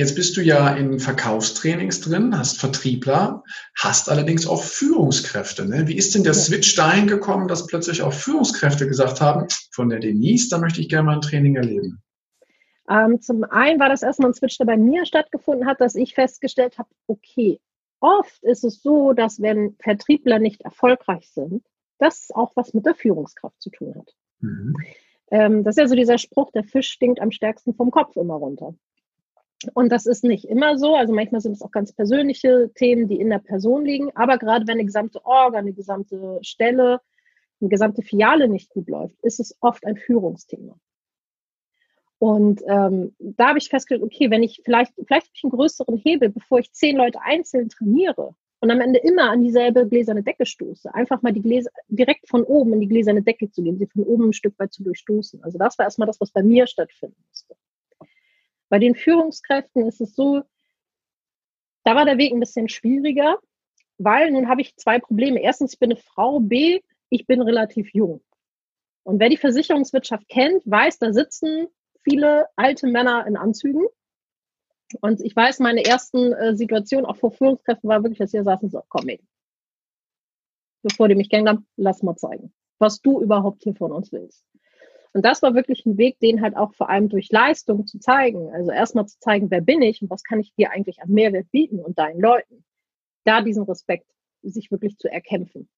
Jetzt bist du ja in Verkaufstrainings drin, hast Vertriebler, hast allerdings auch Führungskräfte. Ne? Wie ist denn der Switch dahin gekommen, dass plötzlich auch Führungskräfte gesagt haben, von der Denise, da möchte ich gerne mal ein Training erleben? Ähm, zum einen war das erstmal ein Switch, der bei mir stattgefunden hat, dass ich festgestellt habe, okay, oft ist es so, dass wenn Vertriebler nicht erfolgreich sind, das auch was mit der Führungskraft zu tun hat. Mhm. Ähm, das ist ja so dieser Spruch, der Fisch stinkt am stärksten vom Kopf immer runter. Und das ist nicht immer so. Also manchmal sind es auch ganz persönliche Themen, die in der Person liegen. Aber gerade wenn eine gesamte Orga, eine gesamte Stelle, eine gesamte Filiale nicht gut läuft, ist es oft ein Führungsthema. Und ähm, da habe ich festgestellt, okay, wenn ich vielleicht, vielleicht habe ich einen größeren Hebel, bevor ich zehn Leute einzeln trainiere und am Ende immer an dieselbe gläserne Decke stoße, einfach mal die Gläser direkt von oben in die gläserne Decke zu gehen, sie von oben ein Stück weit zu durchstoßen. Also das war erstmal das, was bei mir stattfinden musste. Bei den Führungskräften ist es so, da war der Weg ein bisschen schwieriger, weil nun habe ich zwei Probleme. Erstens, ich bin eine Frau, B, ich bin relativ jung. Und wer die Versicherungswirtschaft kennt, weiß, da sitzen viele alte Männer in Anzügen. Und ich weiß, meine ersten äh, Situationen auch vor Führungskräften war wirklich, dass hier saßen so, komm mit. Bevor die mich kennenlernen, lass mal zeigen, was du überhaupt hier von uns willst. Und das war wirklich ein Weg, den halt auch vor allem durch Leistung zu zeigen. Also erstmal zu zeigen, wer bin ich und was kann ich dir eigentlich an Mehrwert bieten und deinen Leuten. Da diesen Respekt sich wirklich zu erkämpfen.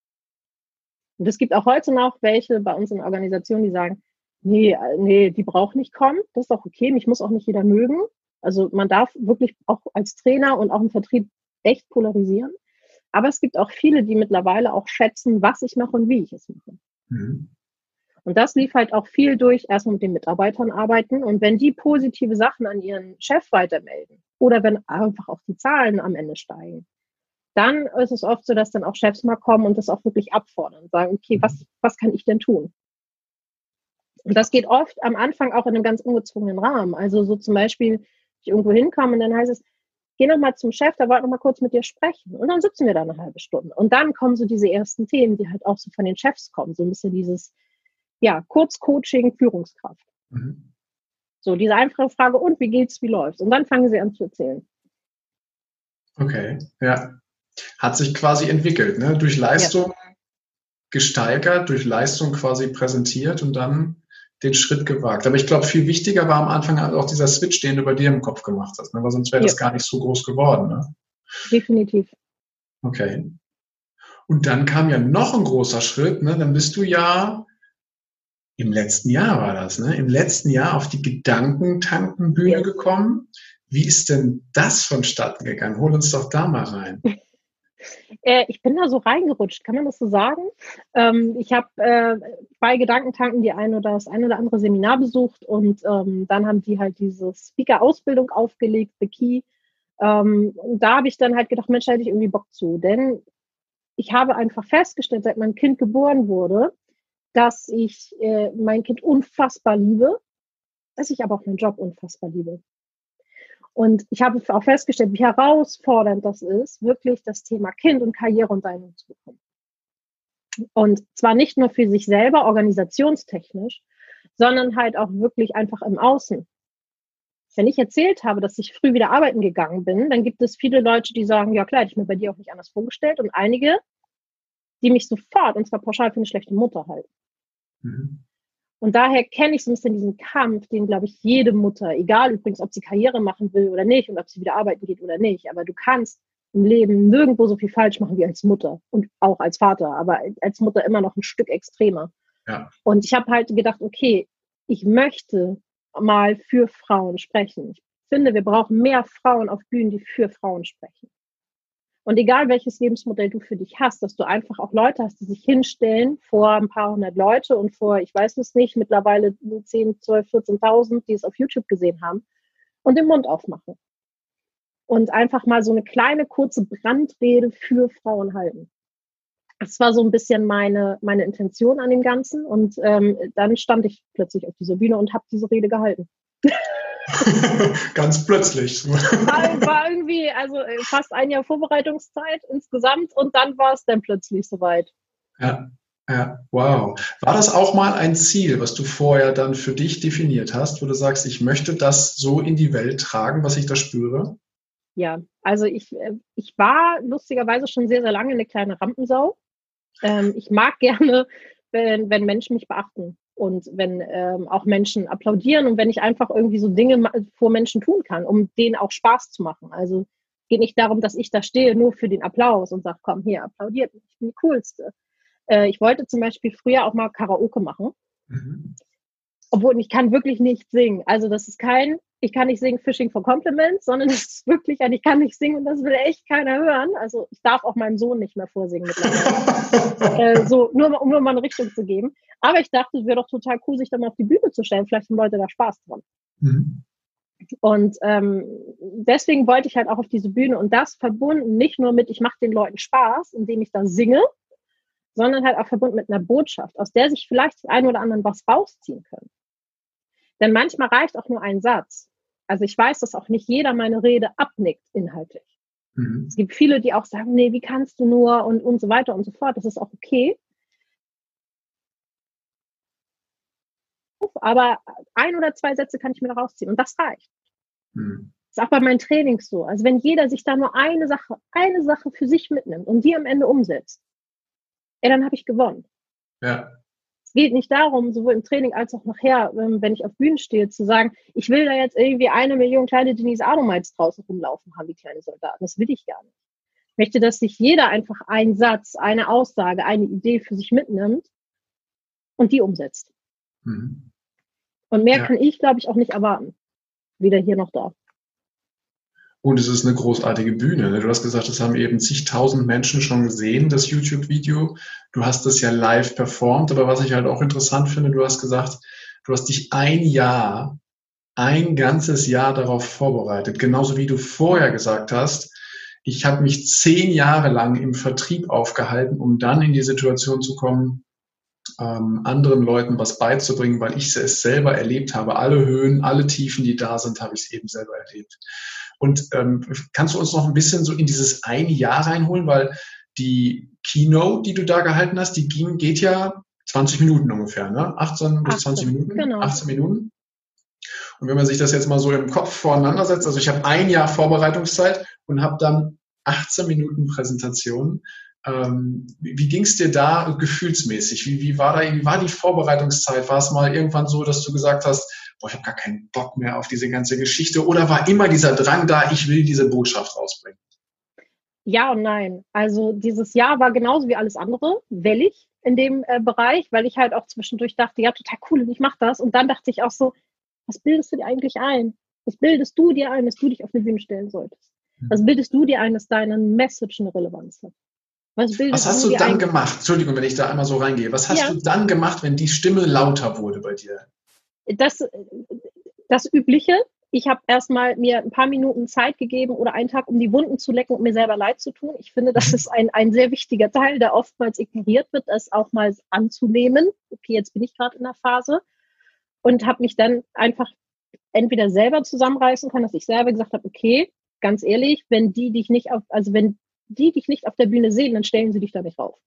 Und es gibt auch heute noch welche bei uns in der Organisation, die sagen, nee, nee, die braucht nicht kommen. Das ist auch okay. Mich muss auch nicht jeder mögen. Also man darf wirklich auch als Trainer und auch im Vertrieb echt polarisieren. Aber es gibt auch viele, die mittlerweile auch schätzen, was ich mache und wie ich es mache. Mhm. Und das lief halt auch viel durch, erstmal mit den Mitarbeitern arbeiten. Und wenn die positive Sachen an ihren Chef weitermelden oder wenn einfach auch die Zahlen am Ende steigen, dann ist es oft so, dass dann auch Chefs mal kommen und das auch wirklich abfordern und sagen, okay, was, was kann ich denn tun? Und das geht oft am Anfang auch in einem ganz ungezwungenen Rahmen. Also so zum Beispiel, ich irgendwo hinkomme und dann heißt es, geh noch mal zum Chef, der wollte noch mal kurz mit dir sprechen. Und dann sitzen wir da eine halbe Stunde. Und dann kommen so diese ersten Themen, die halt auch so von den Chefs kommen. So ein bisschen dieses, ja, Kurzcoaching, Führungskraft. Mhm. So, diese einfache Frage, und wie geht's, wie läuft's? Und dann fangen sie an zu erzählen. Okay, ja. Hat sich quasi entwickelt, ne? Durch Leistung ja. gesteigert, durch Leistung quasi präsentiert und dann den Schritt gewagt. Aber ich glaube, viel wichtiger war am Anfang halt auch dieser Switch, den du bei dir im Kopf gemacht hast, ne? weil sonst wäre ja. das gar nicht so groß geworden. Ne? Definitiv. Okay. Und dann kam ja noch ein großer Schritt, ne? dann bist du ja im letzten Jahr war das, ne? Im letzten Jahr auf die Gedankentankenbühne yes. gekommen. Wie ist denn das vonstatten gegangen? Hol uns doch da mal rein. Äh, ich bin da so reingerutscht, kann man das so sagen? Ähm, ich habe äh, bei Gedankentanken die ein oder das ein oder andere Seminar besucht und ähm, dann haben die halt diese Speaker-Ausbildung aufgelegt, The Key. Ähm, und da habe ich dann halt gedacht, Mensch, hätte ich irgendwie Bock zu. Denn ich habe einfach festgestellt, seit mein Kind geboren wurde, dass ich äh, mein Kind unfassbar liebe, dass ich aber auch meinen Job unfassbar liebe. Und ich habe auch festgestellt, wie herausfordernd das ist, wirklich das Thema Kind und Karriere und Einung zu bekommen. Und zwar nicht nur für sich selber, organisationstechnisch, sondern halt auch wirklich einfach im Außen. Wenn ich erzählt habe, dass ich früh wieder arbeiten gegangen bin, dann gibt es viele Leute, die sagen, ja klar, hätte ich mir bei dir auch nicht anders vorgestellt. Und einige, die mich sofort, und zwar pauschal für eine schlechte Mutter halten. Mhm. Und daher kenne ich so ein bisschen diesen Kampf, den, glaube ich, jede Mutter, egal übrigens, ob sie Karriere machen will oder nicht und ob sie wieder arbeiten geht oder nicht, aber du kannst im Leben nirgendwo so viel falsch machen wie als Mutter und auch als Vater, aber als Mutter immer noch ein Stück extremer. Ja. Und ich habe halt gedacht, okay, ich möchte mal für Frauen sprechen. Ich finde, wir brauchen mehr Frauen auf Bühnen, die für Frauen sprechen. Und egal welches Lebensmodell du für dich hast, dass du einfach auch Leute hast, die sich hinstellen vor ein paar hundert Leute und vor, ich weiß es nicht, mittlerweile 10, 12, 14.000, die es auf YouTube gesehen haben und den Mund aufmachen. Und einfach mal so eine kleine, kurze Brandrede für Frauen halten. Das war so ein bisschen meine, meine Intention an dem Ganzen. Und ähm, dann stand ich plötzlich auf dieser Bühne und habe diese Rede gehalten. Ganz plötzlich. War, war, irgendwie, also äh, fast ein Jahr Vorbereitungszeit insgesamt und dann war es dann plötzlich soweit. Ja. Ja, wow. War das auch mal ein Ziel, was du vorher dann für dich definiert hast, wo du sagst, ich möchte das so in die Welt tragen, was ich da spüre? Ja, also ich, äh, ich war lustigerweise schon sehr, sehr lange eine kleine Rampensau. Ähm, ich mag gerne, wenn, wenn Menschen mich beachten und wenn ähm, auch Menschen applaudieren und wenn ich einfach irgendwie so Dinge vor Menschen tun kann, um denen auch Spaß zu machen. Also geht nicht darum, dass ich da stehe nur für den Applaus und sage, komm hier, applaudiert ich bin die Coolste. Äh, ich wollte zum Beispiel früher auch mal Karaoke machen. Mhm. Obwohl ich kann wirklich nicht singen. Also das ist kein, ich kann nicht singen Fishing for Compliments, sondern das ist wirklich ein, ich kann nicht singen und das will echt keiner hören. Also ich darf auch meinem Sohn nicht mehr vorsingen mittlerweile. äh, so, nur, um nur mal eine Richtung zu geben. Aber ich dachte, es wäre doch total cool, sich da mal auf die Bühne zu stellen. Vielleicht haben Leute da Spaß dran. Mhm. Und ähm, deswegen wollte ich halt auch auf diese Bühne und das verbunden nicht nur mit, ich mache den Leuten Spaß, indem ich da singe, sondern halt auch verbunden mit einer Botschaft, aus der sich vielleicht einen oder anderen was rausziehen können. Denn manchmal reicht auch nur ein Satz. Also ich weiß, dass auch nicht jeder meine Rede abnickt inhaltlich. Mhm. Es gibt viele, die auch sagen, nee, wie kannst du nur und, und so weiter und so fort. Das ist auch okay. Aber ein oder zwei Sätze kann ich mir rausziehen und das reicht. Mhm. Das ist auch bei meinen Trainings so. Also wenn jeder sich da nur eine Sache, eine Sache für sich mitnimmt und die am Ende umsetzt, ey, dann habe ich gewonnen. Ja. Es geht nicht darum, sowohl im Training als auch nachher, ähm, wenn ich auf Bühnen stehe, zu sagen, ich will da jetzt irgendwie eine Million kleine Denise Adomites draußen rumlaufen haben, wie kleine Soldaten. Das will ich gar nicht. Ich möchte, dass sich jeder einfach einen Satz, eine Aussage, eine Idee für sich mitnimmt und die umsetzt. Mhm. Und mehr ja. kann ich, glaube ich, auch nicht erwarten. Weder hier noch da. Und es ist eine großartige Bühne. Ne? Du hast gesagt, das haben eben zigtausend Menschen schon gesehen, das YouTube-Video. Du hast das ja live performt. Aber was ich halt auch interessant finde, du hast gesagt, du hast dich ein Jahr, ein ganzes Jahr darauf vorbereitet. Genauso wie du vorher gesagt hast, ich habe mich zehn Jahre lang im Vertrieb aufgehalten, um dann in die Situation zu kommen, ähm, anderen Leuten was beizubringen, weil ich es selber erlebt habe. Alle Höhen, alle Tiefen, die da sind, habe ich es eben selber erlebt. Und ähm, kannst du uns noch ein bisschen so in dieses eine Jahr reinholen, weil die Keynote, die du da gehalten hast, die ging, geht ja 20 Minuten ungefähr, ne? 18 bis 20 Minuten, genau. 18 Minuten. Und wenn man sich das jetzt mal so im Kopf voreinander setzt, also ich habe ein Jahr Vorbereitungszeit und habe dann 18 Minuten Präsentation. Ähm, wie wie ging es dir da gefühlsmäßig? Wie, wie, war da, wie war die Vorbereitungszeit? War es mal irgendwann so, dass du gesagt hast, boah, ich habe gar keinen Bock mehr auf diese ganze Geschichte? Oder war immer dieser Drang da, ich will diese Botschaft rausbringen? Ja und nein. Also dieses Jahr war genauso wie alles andere, wellig in dem äh, Bereich, weil ich halt auch zwischendurch dachte, ja, total cool, ich mache das. Und dann dachte ich auch so, was bildest du dir eigentlich ein? Was bildest du dir ein, dass du dich auf eine Bühne stellen solltest? Hm. Was bildest du dir ein, dass deine Message eine Relevanz hat? Was, Was hast du dann gemacht? Entschuldigung, wenn ich da einmal so reingehe. Was hast ja. du dann gemacht, wenn die Stimme lauter wurde bei dir? Das, das Übliche. Ich habe erstmal mir ein paar Minuten Zeit gegeben oder einen Tag, um die Wunden zu lecken und mir selber leid zu tun. Ich finde, das mhm. ist ein, ein sehr wichtiger Teil, der oftmals ignoriert wird, das auch mal anzunehmen. Okay, jetzt bin ich gerade in der Phase. Und habe mich dann einfach entweder selber zusammenreißen können, dass ich selber gesagt habe, okay, ganz ehrlich, wenn die dich nicht auf, also wenn die dich nicht auf der Bühne sehen, dann stellen sie dich da nicht rauf.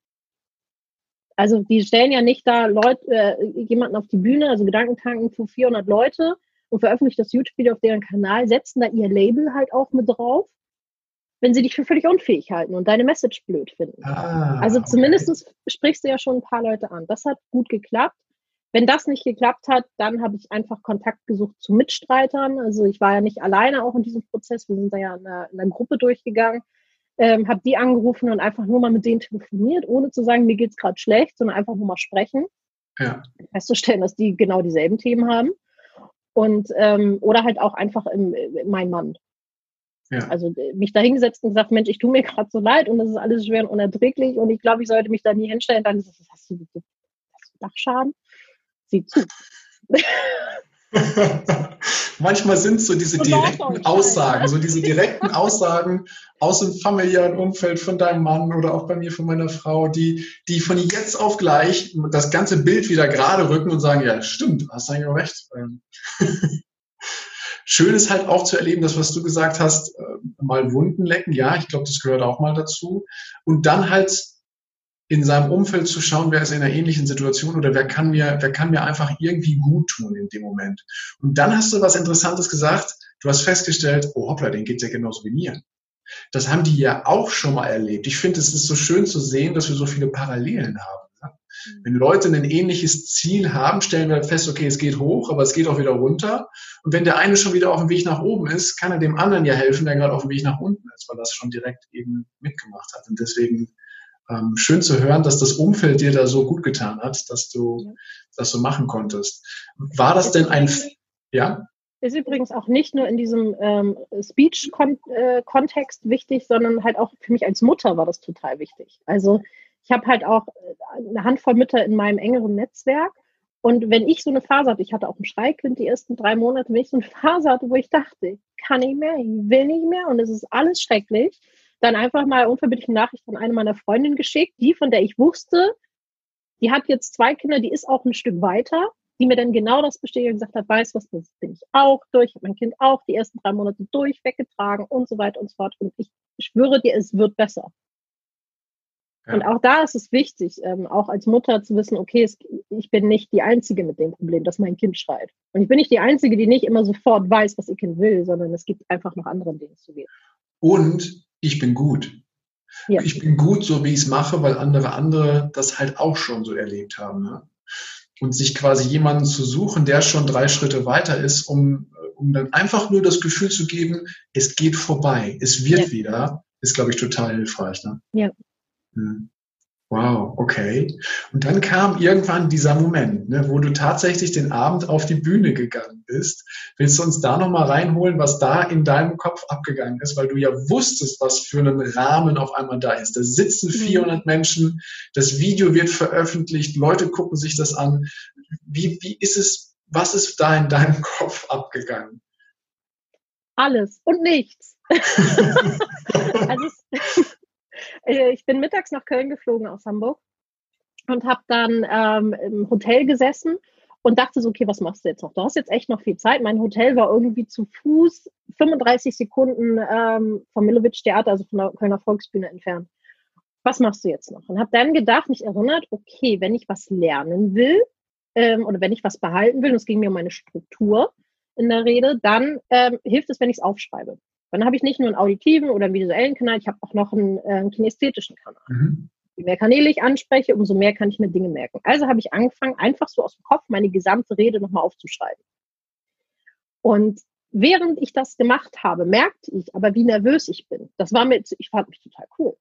Also die stellen ja nicht da Leute, äh, jemanden auf die Bühne, also Gedankentanken für 400 Leute und veröffentlichen das YouTube-Video auf deren Kanal, setzen da ihr Label halt auch mit drauf, wenn sie dich für völlig unfähig halten und deine Message blöd finden. Ah, also zumindest okay. sprichst du ja schon ein paar Leute an. Das hat gut geklappt. Wenn das nicht geklappt hat, dann habe ich einfach Kontakt gesucht zu Mitstreitern. Also ich war ja nicht alleine auch in diesem Prozess. Wir sind da ja in einer, in einer Gruppe durchgegangen ähm, habe die angerufen und einfach nur mal mit denen telefoniert, ohne zu sagen, mir geht's gerade schlecht, sondern einfach nur mal sprechen. Ja. Festzustellen, dass die genau dieselben Themen haben. Und ähm, oder halt auch einfach im, im mein Mann. Ja. Also äh, mich da hingesetzt und gesagt, Mensch, ich tue mir gerade so leid und das ist alles schwer und unerträglich und ich glaube, ich sollte mich da nie hinstellen. Dann ist das, hast du, hast du Dachschaden? Sieh zu. Manchmal sind es so diese direkten Aussagen, so diese direkten Aussagen aus dem familiären Umfeld von deinem Mann oder auch bei mir von meiner Frau, die, die von jetzt auf gleich das ganze Bild wieder gerade rücken und sagen, ja, stimmt, hast eigentlich auch recht. Ähm, schön ist halt auch zu erleben, das, was du gesagt hast, äh, mal Wunden lecken, ja, ich glaube, das gehört auch mal dazu. Und dann halt in seinem Umfeld zu schauen, wer ist in einer ähnlichen Situation oder wer kann mir, wer kann mir einfach irgendwie gut tun in dem Moment. Und dann hast du was Interessantes gesagt. Du hast festgestellt, oh hoppla, den geht's ja genauso wie mir. Das haben die ja auch schon mal erlebt. Ich finde, es ist so schön zu sehen, dass wir so viele Parallelen haben. Wenn Leute ein ähnliches Ziel haben, stellen wir fest, okay, es geht hoch, aber es geht auch wieder runter. Und wenn der eine schon wieder auf dem Weg nach oben ist, kann er dem anderen ja helfen, der gerade auf dem Weg nach unten ist, weil das schon direkt eben mitgemacht hat. Und deswegen ähm, schön zu hören, dass das Umfeld dir da so gut getan hat, dass du ja. das so machen konntest. War das denn ein, ja? Ist übrigens auch nicht nur in diesem ähm, Speech-Kontext äh, wichtig, sondern halt auch für mich als Mutter war das total wichtig. Also ich habe halt auch äh, eine Handvoll Mütter in meinem engeren Netzwerk. Und wenn ich so eine Phase hatte, ich hatte auch ein Schreikind die ersten drei Monate, wenn ich so eine Phase hatte, wo ich dachte, kann ich mehr, ich will nicht mehr und es ist alles schrecklich, dann einfach mal unverbindliche Nachricht an eine meiner Freundinnen geschickt, die, von der ich wusste, die hat jetzt zwei Kinder, die ist auch ein Stück weiter, die mir dann genau das bestätigt und gesagt hat, weiß was, das bin ich auch durch, habe mein Kind auch die ersten drei Monate durch weggetragen und so weiter und so fort. Und ich schwöre dir, es wird besser. Und auch da ist es wichtig, ähm, auch als Mutter zu wissen, okay, es, ich bin nicht die Einzige mit dem Problem, dass mein Kind schreit. Und ich bin nicht die Einzige, die nicht immer sofort weiß, was ihr Kind will, sondern es gibt einfach noch andere Dinge zu gehen. Und ich bin gut. Ja. Ich bin gut, so wie ich es mache, weil andere andere das halt auch schon so erlebt haben. Ne? Und sich quasi jemanden zu suchen, der schon drei Schritte weiter ist, um, um dann einfach nur das Gefühl zu geben, es geht vorbei, es wird ja. wieder, ist, glaube ich, total hilfreich. Ne? Ja, hm. Wow, okay. Und dann kam irgendwann dieser Moment, ne, wo du tatsächlich den Abend auf die Bühne gegangen bist. Willst du uns da nochmal reinholen, was da in deinem Kopf abgegangen ist, weil du ja wusstest, was für einen Rahmen auf einmal da ist. Da sitzen 400 mhm. Menschen, das Video wird veröffentlicht, Leute gucken sich das an. Wie, wie ist es, was ist da in deinem Kopf abgegangen? Alles und nichts. also ich bin mittags nach Köln geflogen aus Hamburg und habe dann ähm, im Hotel gesessen und dachte so, okay, was machst du jetzt noch? Du hast jetzt echt noch viel Zeit. Mein Hotel war irgendwie zu Fuß 35 Sekunden ähm, vom Milowitsch Theater, also von der Kölner Volksbühne entfernt. Was machst du jetzt noch? Und habe dann gedacht, mich erinnert, okay, wenn ich was lernen will ähm, oder wenn ich was behalten will, und es ging mir um meine Struktur in der Rede, dann ähm, hilft es, wenn ich es aufschreibe. Dann habe ich nicht nur einen auditiven oder einen visuellen Kanal, ich habe auch noch einen, äh, einen kinästhetischen Kanal. Mhm. Je mehr Kanäle ich anspreche, umso mehr kann ich mir Dinge merken. Also habe ich angefangen, einfach so aus dem Kopf meine gesamte Rede nochmal aufzuschreiben. Und während ich das gemacht habe, merkte ich aber, wie nervös ich bin. Das war mir, ich fand mich total cool.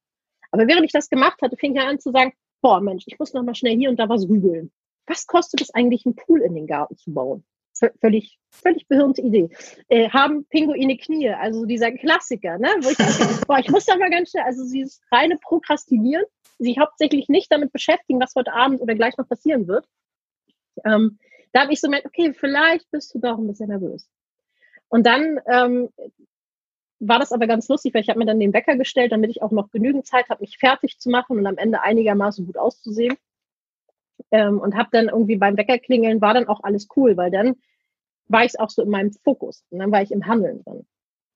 Aber während ich das gemacht hatte, fing ich an zu sagen, boah Mensch, ich muss noch mal schnell hier und da was googeln. Was kostet es eigentlich, einen Pool in den Garten zu bauen? Völlig, völlig behirnte Idee. Äh, haben Pinguine Knie, also dieser Klassiker, ne? Wo ich, dachte, boah, ich muss da mal ganz schnell, also dieses reine Prokrastinieren, sich hauptsächlich nicht damit beschäftigen, was heute Abend oder gleich noch passieren wird. Ähm, da habe ich so gemerkt, okay, vielleicht bist du doch ein bisschen nervös. Und dann ähm, war das aber ganz lustig, weil ich habe mir dann den Wecker gestellt, damit ich auch noch genügend Zeit habe, mich fertig zu machen und am Ende einigermaßen gut auszusehen. Ähm, und habe dann irgendwie beim Weckerklingeln war dann auch alles cool, weil dann war ich auch so in meinem Fokus und dann war ich im Handeln drin.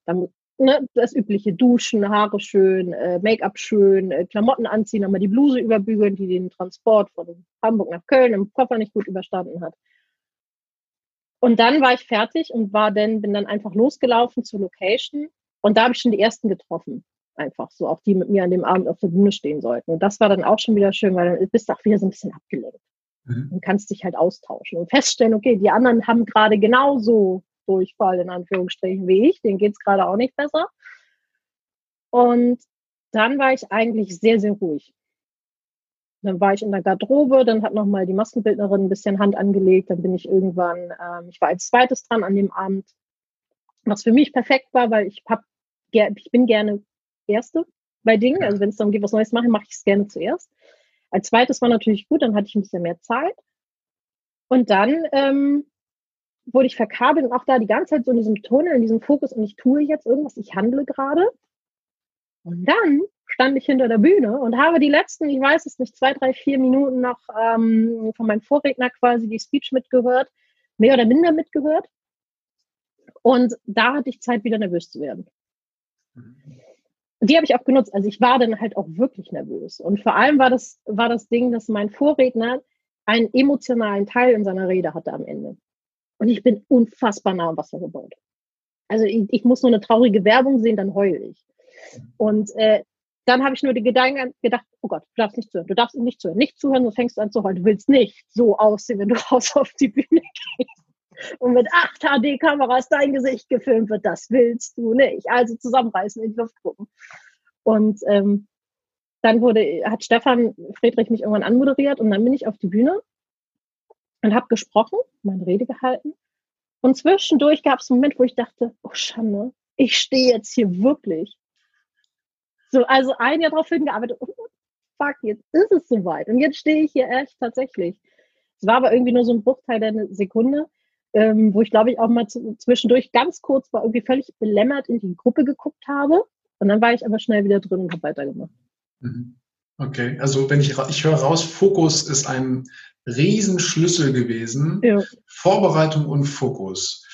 Dann, ne, das übliche Duschen, Haare schön, äh, Make-up schön, äh, Klamotten anziehen, nochmal die Bluse überbügeln, die den Transport von Hamburg nach Köln im Koffer nicht gut überstanden hat. Und dann war ich fertig und war dann, bin dann einfach losgelaufen zur Location und da habe ich schon die ersten getroffen einfach so, auch die mit mir an dem Abend auf der Bühne stehen sollten. Und das war dann auch schon wieder schön, weil dann bist du auch wieder so ein bisschen abgelenkt mhm. und kannst dich halt austauschen und feststellen, okay, die anderen haben gerade genauso Durchfall in Anführungsstrichen wie ich, denen geht's gerade auch nicht besser. Und dann war ich eigentlich sehr, sehr ruhig. Dann war ich in der Garderobe, dann hat nochmal die Maskenbildnerin ein bisschen Hand angelegt, dann bin ich irgendwann, ähm, ich war als zweites dran an dem Abend, was für mich perfekt war, weil ich hab, ich bin gerne Erste bei Dingen. Also wenn es darum geht, was Neues machen, mache ich es gerne zuerst. Als zweites war natürlich gut, dann hatte ich ein bisschen mehr Zeit. Und dann ähm, wurde ich verkabelt und auch da die ganze Zeit so in diesem Tunnel, in diesem Fokus und ich tue jetzt irgendwas, ich handle gerade. Und dann stand ich hinter der Bühne und habe die letzten, ich weiß es nicht, zwei, drei, vier Minuten noch ähm, von meinem Vorredner quasi die Speech mitgehört, mehr oder minder mitgehört. Und da hatte ich Zeit, wieder nervös zu werden. Mhm. Die habe ich auch genutzt. Also ich war dann halt auch wirklich nervös. Und vor allem war das, war das Ding, dass mein Vorredner einen emotionalen Teil in seiner Rede hatte am Ende. Und ich bin unfassbar nah am Wasser gebaut. Also ich, ich muss nur eine traurige Werbung sehen, dann heule ich. Und äh, dann habe ich nur die Gedanken gedacht, oh Gott, du darfst nicht zuhören, du darfst nicht zuhören, nicht zuhören, sonst fängst du an zu heulen. Du willst nicht so aussehen, wenn du raus auf die Bühne gehst und mit 8 HD-Kameras dein Gesicht gefilmt wird. Das willst du nicht. Also zusammenreißen, in die Luft gucken. Und ähm, dann wurde, hat Stefan Friedrich mich irgendwann anmoderiert und dann bin ich auf die Bühne und habe gesprochen, meine Rede gehalten. Und zwischendurch gab es einen Moment, wo ich dachte, oh Schande, ich stehe jetzt hier wirklich. So, also ein Jahr darauf hingearbeitet, oh, fuck, jetzt ist es soweit. Und jetzt stehe ich hier echt tatsächlich. Es war aber irgendwie nur so ein Bruchteil der Sekunde, ähm, wo ich glaube ich auch mal zwischendurch ganz kurz war irgendwie völlig belämmert in die Gruppe geguckt habe. Und dann war ich aber schnell wieder drin und habe weitergemacht. Mhm. Okay, also wenn ich, ich höre raus, Fokus ist ein Riesenschlüssel gewesen. Ja. Vorbereitung und Fokus.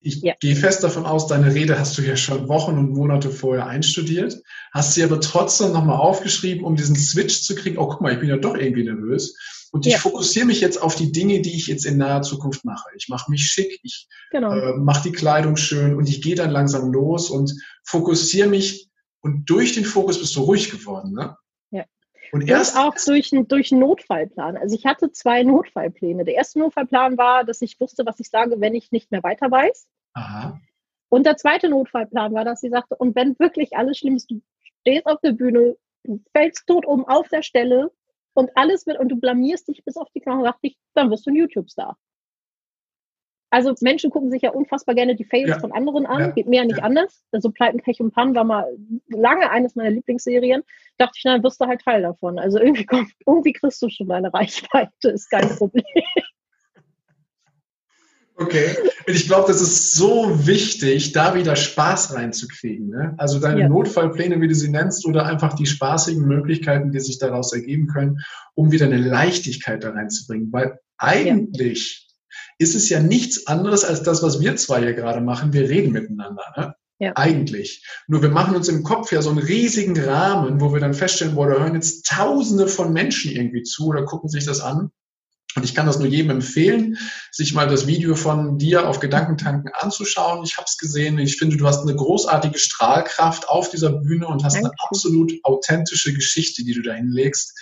Ich ja. gehe fest davon aus, deine Rede hast du ja schon Wochen und Monate vorher einstudiert, hast sie aber trotzdem nochmal aufgeschrieben, um diesen Switch zu kriegen. Oh, guck mal, ich bin ja doch irgendwie nervös. Und ich ja. fokussiere mich jetzt auf die Dinge, die ich jetzt in naher Zukunft mache. Ich mache mich schick, ich genau. äh, mache die Kleidung schön und ich gehe dann langsam los und fokussiere mich. Und durch den Fokus bist du ruhig geworden, ne? Und erst auch durch, durch einen Notfallplan. Also ich hatte zwei Notfallpläne. Der erste Notfallplan war, dass ich wusste, was ich sage, wenn ich nicht mehr weiter weiß. Aha. Und der zweite Notfallplan war, dass sie sagte, und wenn wirklich alles schlimm ist, du stehst auf der Bühne, du fällst tot um auf der Stelle und alles wird und du blamierst dich bis auf die Knochen, dachte ich, dann wirst du ein YouTube-Star. Also Menschen gucken sich ja unfassbar gerne die Fails ja. von anderen an, ja. geht mir ja nicht ja. anders. Also Pleiten, Pech und Pan war mal lange eines meiner Lieblingsserien. Dachte ich, dann wirst du halt Teil davon. Also irgendwie, kommt, irgendwie kriegst du schon deine Reichweite, ist kein Problem. Okay, und ich glaube, das ist so wichtig, da wieder Spaß reinzukriegen. Ne? Also deine ja. Notfallpläne, wie du sie nennst, oder einfach die spaßigen Möglichkeiten, die sich daraus ergeben können, um wieder eine Leichtigkeit da reinzubringen. Weil eigentlich ist es ja nichts anderes als das, was wir zwei hier gerade machen. Wir reden miteinander. Ne? Ja. Eigentlich. Nur wir machen uns im Kopf ja so einen riesigen Rahmen, wo wir dann feststellen, boah, da hören jetzt Tausende von Menschen irgendwie zu oder gucken sich das an. Und ich kann das nur jedem empfehlen, sich mal das Video von dir auf Gedankentanken anzuschauen. Ich habe es gesehen. Ich finde, du hast eine großartige Strahlkraft auf dieser Bühne und hast Danke. eine absolut authentische Geschichte, die du da hinlegst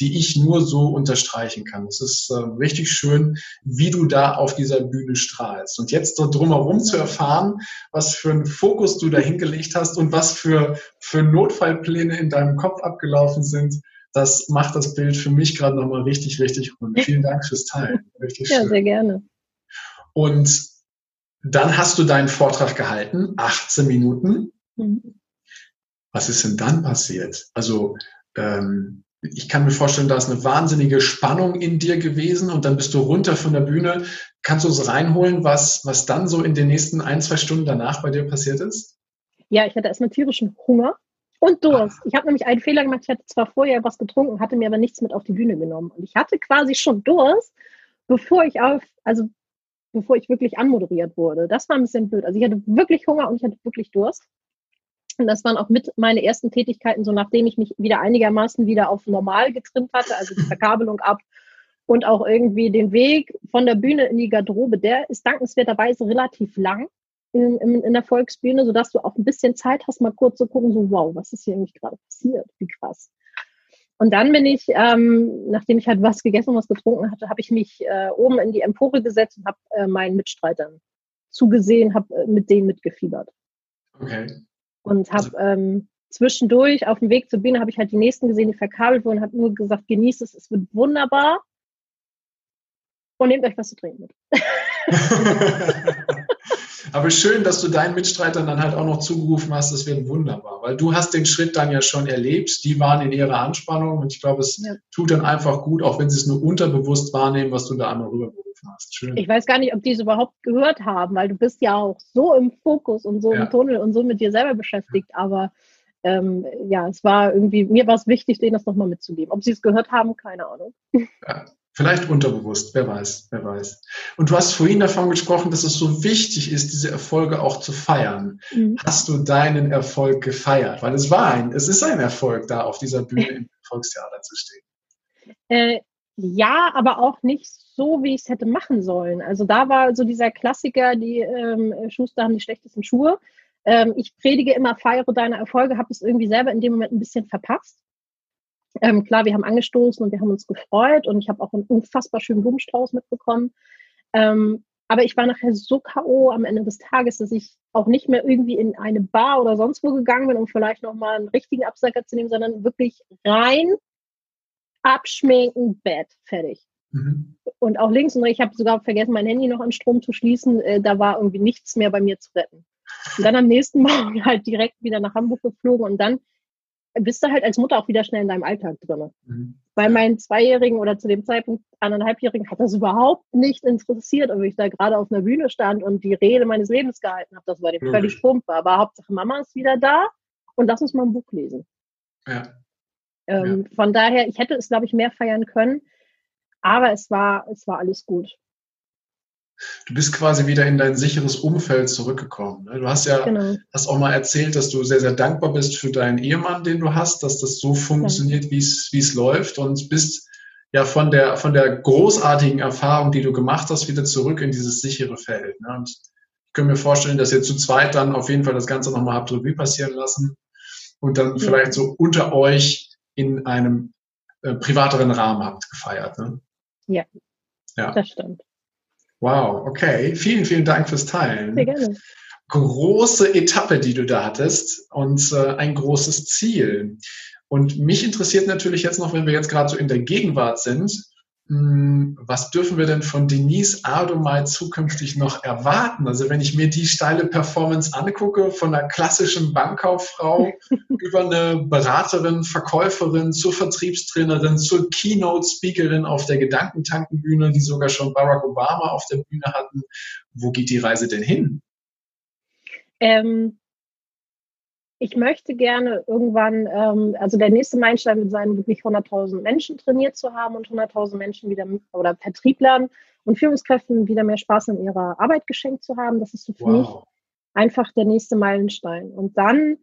die ich nur so unterstreichen kann. Es ist äh, richtig schön, wie du da auf dieser Bühne strahlst. Und jetzt dort drumherum zu erfahren, was für einen Fokus du da hingelegt hast und was für, für Notfallpläne in deinem Kopf abgelaufen sind, das macht das Bild für mich gerade nochmal richtig, richtig rund. Vielen Dank fürs Teilen. Richtig ja, schön. sehr gerne. Und dann hast du deinen Vortrag gehalten, 18 Minuten. Mhm. Was ist denn dann passiert? Also ähm, ich kann mir vorstellen, da ist eine wahnsinnige Spannung in dir gewesen und dann bist du runter von der Bühne. Kannst du es reinholen, was, was dann so in den nächsten ein, zwei Stunden danach bei dir passiert ist? Ja, ich hatte erstmal tierischen Hunger und Durst. Ich habe nämlich einen Fehler gemacht. Ich hatte zwar vorher was getrunken, hatte mir aber nichts mit auf die Bühne genommen. Und ich hatte quasi schon Durst, bevor ich auf, also bevor ich wirklich anmoderiert wurde. Das war ein bisschen blöd. Also ich hatte wirklich Hunger und ich hatte wirklich Durst. Und das waren auch mit meine ersten Tätigkeiten, so nachdem ich mich wieder einigermaßen wieder auf normal getrimmt hatte, also die Verkabelung ab und auch irgendwie den Weg von der Bühne in die Garderobe, der ist dankenswerterweise relativ lang in, in, in der Volksbühne, sodass du auch ein bisschen Zeit hast, mal kurz zu gucken, so wow, was ist hier eigentlich gerade passiert? Wie krass. Und dann bin ich, ähm, nachdem ich halt was gegessen und was getrunken hatte, habe ich mich äh, oben in die Empore gesetzt und habe äh, meinen Mitstreitern zugesehen, habe äh, mit denen mitgefiebert. Okay. Und habe also ähm, zwischendurch auf dem Weg zur Bühne habe ich halt die nächsten gesehen, die verkabelt wurden, habe nur gesagt, genießt es, es wird wunderbar. Und nehmt euch was zu trinken mit. Aber schön, dass du deinen Mitstreitern dann halt auch noch zugerufen hast, es wird wunderbar, weil du hast den Schritt dann ja schon erlebt, die waren in ihrer Anspannung und ich glaube, es ja. tut dann einfach gut, auch wenn sie es nur unterbewusst wahrnehmen, was du da einmal rübergerufen hast. Schön. Ich weiß gar nicht, ob die es überhaupt gehört haben, weil du bist ja auch so im Fokus und so ja. im Tunnel und so mit dir selber beschäftigt, aber ähm, ja, es war irgendwie, mir war es wichtig, denen das nochmal mitzugeben. Ob sie es gehört haben, keine Ahnung. Ja. Vielleicht unterbewusst, wer weiß, wer weiß. Und du hast vorhin davon gesprochen, dass es so wichtig ist, diese Erfolge auch zu feiern. Mhm. Hast du deinen Erfolg gefeiert? Weil es war ein, es ist ein Erfolg, da auf dieser Bühne im Volkstheater zu stehen. Äh, ja, aber auch nicht so, wie ich es hätte machen sollen. Also da war so dieser Klassiker, die ähm, Schuster haben die schlechtesten Schuhe. Ähm, ich predige immer, feiere deine Erfolge, habe es irgendwie selber in dem Moment ein bisschen verpasst. Ähm, klar, wir haben angestoßen und wir haben uns gefreut und ich habe auch einen unfassbar schönen Blumenstrauß mitbekommen. Ähm, aber ich war nachher so K.O. am Ende des Tages, dass ich auch nicht mehr irgendwie in eine Bar oder sonst wo gegangen bin, um vielleicht nochmal einen richtigen Absacker zu nehmen, sondern wirklich rein, abschminken, Bett, fertig. Mhm. Und auch links und rechts, ich habe sogar vergessen, mein Handy noch an Strom zu schließen. Äh, da war irgendwie nichts mehr bei mir zu retten. Und dann am nächsten Morgen halt direkt wieder nach Hamburg geflogen und dann bist du halt als Mutter auch wieder schnell in deinem Alltag drin. Mhm. Bei meinen Zweijährigen oder zu dem Zeitpunkt anderthalbjährigen hat das überhaupt nicht interessiert, ob ich da gerade auf einer Bühne stand und die Rede meines Lebens gehalten habe. Das war dem völlig Pumpe. Aber Hauptsache Mama ist wieder da und lass uns mal ein Buch lesen. Ja. Ähm, ja. Von daher, ich hätte es, glaube ich, mehr feiern können, aber es war, es war alles gut. Du bist quasi wieder in dein sicheres Umfeld zurückgekommen. Ne? Du hast ja genau. hast auch mal erzählt, dass du sehr, sehr dankbar bist für deinen Ehemann, den du hast, dass das so funktioniert, ja. wie es wie es läuft und bist ja von der, von der großartigen Erfahrung, die du gemacht hast, wieder zurück in dieses sichere Feld. Ne? Und ich kann mir vorstellen, dass ihr zu zweit dann auf jeden Fall das Ganze nochmal habt Revue passieren lassen und dann ja. vielleicht so unter euch in einem äh, privateren Rahmen habt gefeiert. Ne? Ja, ja, das stimmt. Wow, okay. Vielen, vielen Dank fürs Teilen. Sehr gerne. Große Etappe, die du da hattest und äh, ein großes Ziel. Und mich interessiert natürlich jetzt noch, wenn wir jetzt gerade so in der Gegenwart sind, was dürfen wir denn von Denise Ardomai zukünftig noch erwarten? Also wenn ich mir die steile Performance angucke, von einer klassischen Bankkauffrau über eine Beraterin, Verkäuferin zur Vertriebstrainerin, zur Keynote-Speakerin auf der Gedankentankenbühne, die sogar schon Barack Obama auf der Bühne hatten. Wo geht die Reise denn hin? Ähm, ich möchte gerne irgendwann, ähm, also der nächste Meilenstein wird sein, wirklich 100.000 Menschen trainiert zu haben und 100.000 Menschen wieder oder Vertrieblern und Führungskräften wieder mehr Spaß in ihrer Arbeit geschenkt zu haben. Das ist so für wow. mich einfach der nächste Meilenstein. Und dann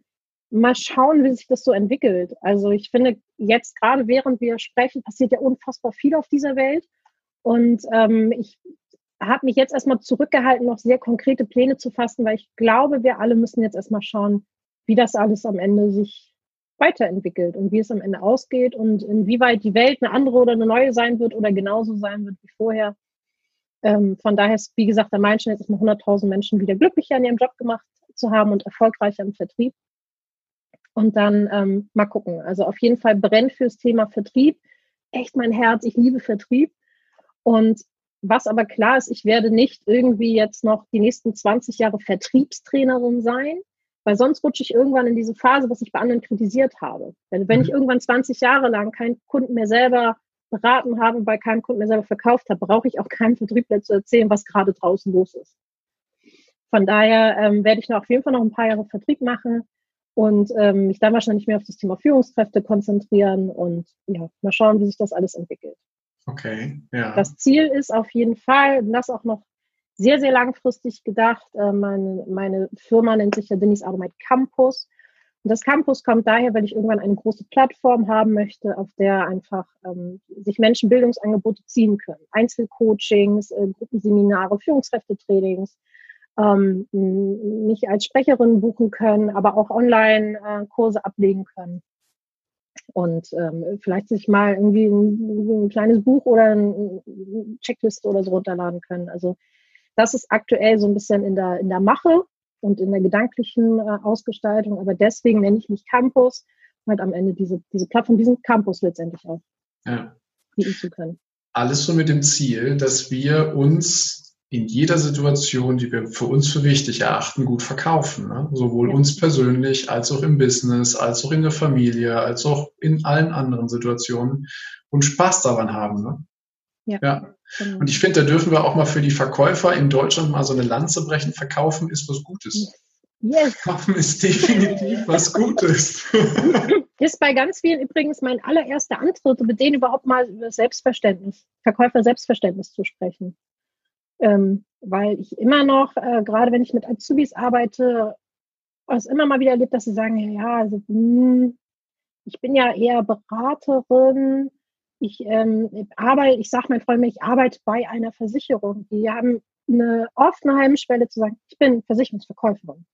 mal schauen, wie sich das so entwickelt. Also ich finde, jetzt gerade während wir sprechen, passiert ja unfassbar viel auf dieser Welt. Und ähm, ich habe mich jetzt erstmal zurückgehalten, noch sehr konkrete Pläne zu fassen, weil ich glaube, wir alle müssen jetzt erstmal schauen, wie das alles am Ende sich weiterentwickelt und wie es am Ende ausgeht und inwieweit die Welt eine andere oder eine neue sein wird oder genauso sein wird wie vorher. Ähm, von daher ist, wie gesagt, der Meilenstein jetzt erstmal 100.000 Menschen wieder glücklicher in ihrem Job gemacht zu haben und erfolgreicher im Vertrieb. Und dann ähm, mal gucken. Also auf jeden Fall brennt fürs Thema Vertrieb. Echt mein Herz. Ich liebe Vertrieb. Und was aber klar ist, ich werde nicht irgendwie jetzt noch die nächsten 20 Jahre Vertriebstrainerin sein, weil sonst rutsche ich irgendwann in diese Phase, was ich bei anderen kritisiert habe. Wenn, wenn ich mhm. irgendwann 20 Jahre lang keinen Kunden mehr selber beraten habe, bei keinem Kunden mehr selber verkauft habe, brauche ich auch keinem Vertriebler zu erzählen, was gerade draußen los ist. Von daher ähm, werde ich noch auf jeden Fall noch ein paar Jahre Vertrieb machen und ähm, mich dann wahrscheinlich mehr auf das Thema Führungskräfte konzentrieren und ja, mal schauen, wie sich das alles entwickelt. Okay, ja. Das Ziel ist auf jeden Fall, das auch noch sehr, sehr langfristig gedacht. Äh, meine, meine Firma nennt sich ja Denise Automate Campus. Und das Campus kommt daher, weil ich irgendwann eine große Plattform haben möchte, auf der einfach ähm, sich Menschen Bildungsangebote ziehen können. Einzelcoachings, äh, Gruppenseminare, Führungskräftetrainings, ähm, mich als Sprecherin buchen können, aber auch Online-Kurse äh, ablegen können. Und ähm, vielleicht sich mal irgendwie ein, ein kleines Buch oder eine Checkliste oder so runterladen können. Also das ist aktuell so ein bisschen in der, in der Mache und in der gedanklichen äh, Ausgestaltung. Aber deswegen nenne ich mich Campus, um halt am Ende diese, diese Plattform, diesen Campus letztendlich auch ja. bieten zu können. Alles so mit dem Ziel, dass wir uns in jeder Situation, die wir für uns für wichtig erachten, gut verkaufen. Ne? Sowohl ja. uns persönlich als auch im Business, als auch in der Familie, als auch in allen anderen Situationen und Spaß daran haben. Ne? Ja. ja. Genau. Und ich finde, da dürfen wir auch mal für die Verkäufer in Deutschland mal so eine Lanze brechen. Verkaufen ist was Gutes. Yes. Kaufen ist definitiv was Gutes. ist bei ganz vielen übrigens mein allererster Antritt, mit denen überhaupt mal über Selbstverständnis, Verkäufer Selbstverständnis zu sprechen. Ähm, weil ich immer noch, äh, gerade wenn ich mit Azubis arbeite, es immer mal wieder erlebt, dass sie sagen, ja, also, mh, hm, ich bin ja eher Beraterin, ich ähm, arbeite, ich sage meinen Freunden, ich arbeite bei einer Versicherung. Die haben eine offene Heimschwelle zu sagen, ich bin Versicherungsverkäuferin.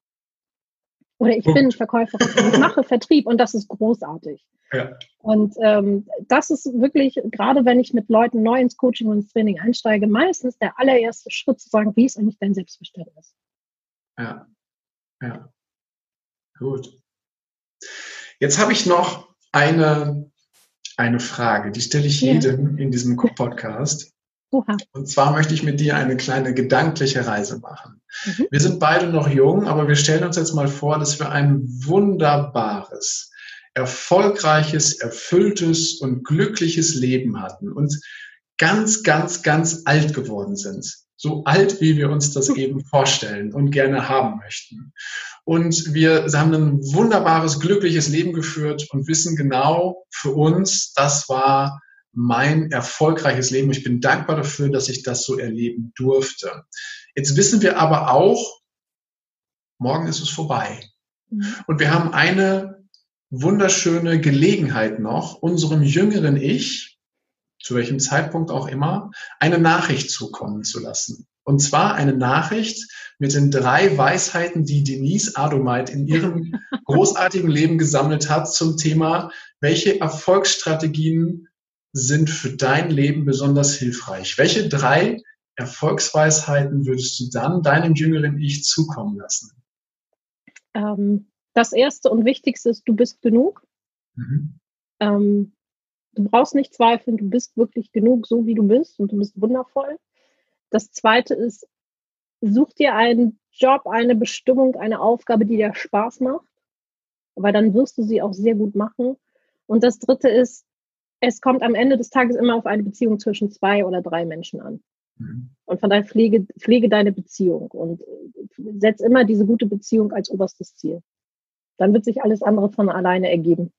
Oder ich bin Verkäuferin, ich mache Vertrieb und das ist großartig. Ja. Und ähm, das ist wirklich, gerade wenn ich mit Leuten neu ins Coaching und ins Training einsteige, meistens der allererste Schritt zu sagen, wie ist eigentlich dein Selbstverständnis? Ja, ja. Gut. Jetzt habe ich noch eine, eine Frage, die stelle ich ja. jedem in diesem Podcast. Oha. Und zwar möchte ich mit dir eine kleine gedankliche Reise machen. Mhm. Wir sind beide noch jung, aber wir stellen uns jetzt mal vor, dass wir ein wunderbares, erfolgreiches, erfülltes und glückliches Leben hatten und ganz, ganz, ganz alt geworden sind. So alt, wie wir uns das eben vorstellen und gerne haben möchten. Und wir haben ein wunderbares, glückliches Leben geführt und wissen genau für uns, das war mein erfolgreiches Leben. Ich bin dankbar dafür, dass ich das so erleben durfte. Jetzt wissen wir aber auch, morgen ist es vorbei. Mhm. Und wir haben eine wunderschöne Gelegenheit noch, unserem jüngeren Ich, zu welchem Zeitpunkt auch immer, eine Nachricht zukommen zu lassen. Und zwar eine Nachricht mit den drei Weisheiten, die Denise Adomeit in ihrem großartigen Leben gesammelt hat zum Thema, welche Erfolgsstrategien sind für dein Leben besonders hilfreich? Welche drei Erfolgsweisheiten würdest du dann deinem jüngeren Ich zukommen lassen? Ähm, das erste und wichtigste ist, du bist genug. Mhm. Ähm, du brauchst nicht zweifeln, du bist wirklich genug, so wie du bist und du bist wundervoll. Das zweite ist, such dir einen Job, eine Bestimmung, eine Aufgabe, die dir Spaß macht, weil dann wirst du sie auch sehr gut machen. Und das dritte ist, es kommt am Ende des Tages immer auf eine Beziehung zwischen zwei oder drei Menschen an. Mhm. Und von daher pflege, pflege deine Beziehung und setz immer diese gute Beziehung als oberstes Ziel. Dann wird sich alles andere von alleine ergeben.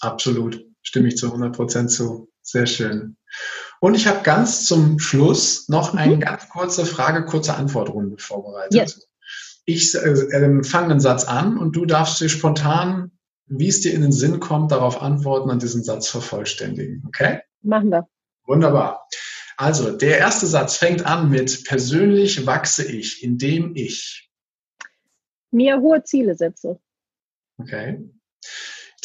Absolut, stimme ich zu 100 Prozent zu. Sehr schön. Und ich habe ganz zum Schluss noch eine mhm. ganz kurze Frage, kurze Antwortrunde vorbereitet. Yes. Ich äh, äh, fange einen Satz an und du darfst dir spontan wie es dir in den Sinn kommt, darauf antworten und diesen Satz vervollständigen. Okay? Machen wir. Wunderbar. Also, der erste Satz fängt an mit persönlich wachse ich, indem ich mir hohe Ziele setze. Okay.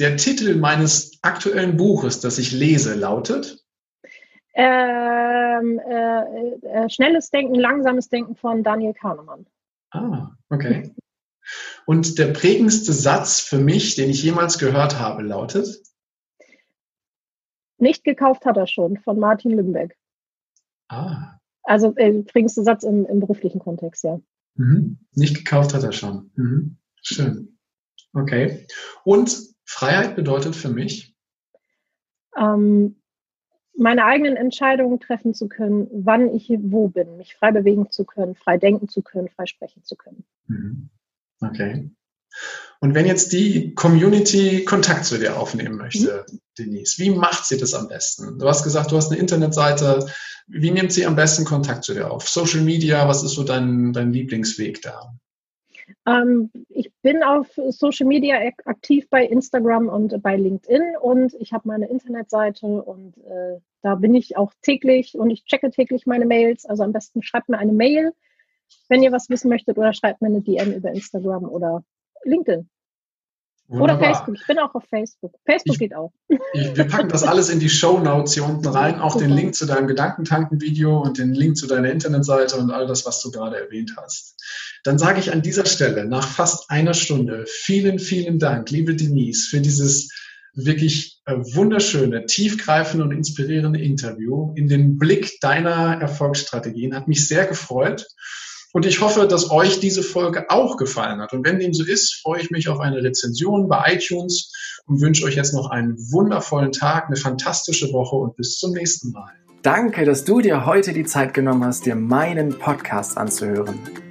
Der Titel meines aktuellen Buches, das ich lese, lautet ähm, äh, äh, Schnelles Denken, langsames Denken von Daniel Kahnemann. Ah, okay. Und der prägendste Satz für mich, den ich jemals gehört habe, lautet? Nicht gekauft hat er schon, von Martin Lümbeck. Ah. Also äh, prägendste Satz im, im, beruflichen Kontext, ja. Mhm. Nicht gekauft hat er schon. Mhm. Schön. Okay. Und Freiheit bedeutet für mich? Ähm, meine eigenen Entscheidungen treffen zu können, wann ich wo bin, mich frei bewegen zu können, frei denken zu können, frei sprechen zu können. Mhm. Okay. Und wenn jetzt die Community Kontakt zu dir aufnehmen möchte, mhm. Denise, wie macht sie das am besten? Du hast gesagt, du hast eine Internetseite. Wie nimmt sie am besten Kontakt zu dir auf? Social Media, was ist so dein, dein Lieblingsweg da? Ähm, ich bin auf Social Media aktiv bei Instagram und bei LinkedIn und ich habe meine Internetseite und äh, da bin ich auch täglich und ich checke täglich meine Mails. Also am besten schreibt mir eine Mail wenn ihr was wissen möchtet oder schreibt mir eine DM über Instagram oder LinkedIn. Wunderbar. Oder Facebook. Ich bin auch auf Facebook. Facebook ich, geht auch. Ich, wir packen das alles in die Show Notes hier unten rein. Auch Super. den Link zu deinem Gedankentanken-Video und den Link zu deiner Internetseite und all das, was du gerade erwähnt hast. Dann sage ich an dieser Stelle nach fast einer Stunde vielen, vielen Dank, liebe Denise, für dieses wirklich äh, wunderschöne, tiefgreifende und inspirierende Interview in den Blick deiner Erfolgsstrategien. Hat mich sehr gefreut. Und ich hoffe, dass euch diese Folge auch gefallen hat. Und wenn dem so ist, freue ich mich auf eine Rezension bei iTunes und wünsche euch jetzt noch einen wundervollen Tag, eine fantastische Woche und bis zum nächsten Mal. Danke, dass du dir heute die Zeit genommen hast, dir meinen Podcast anzuhören.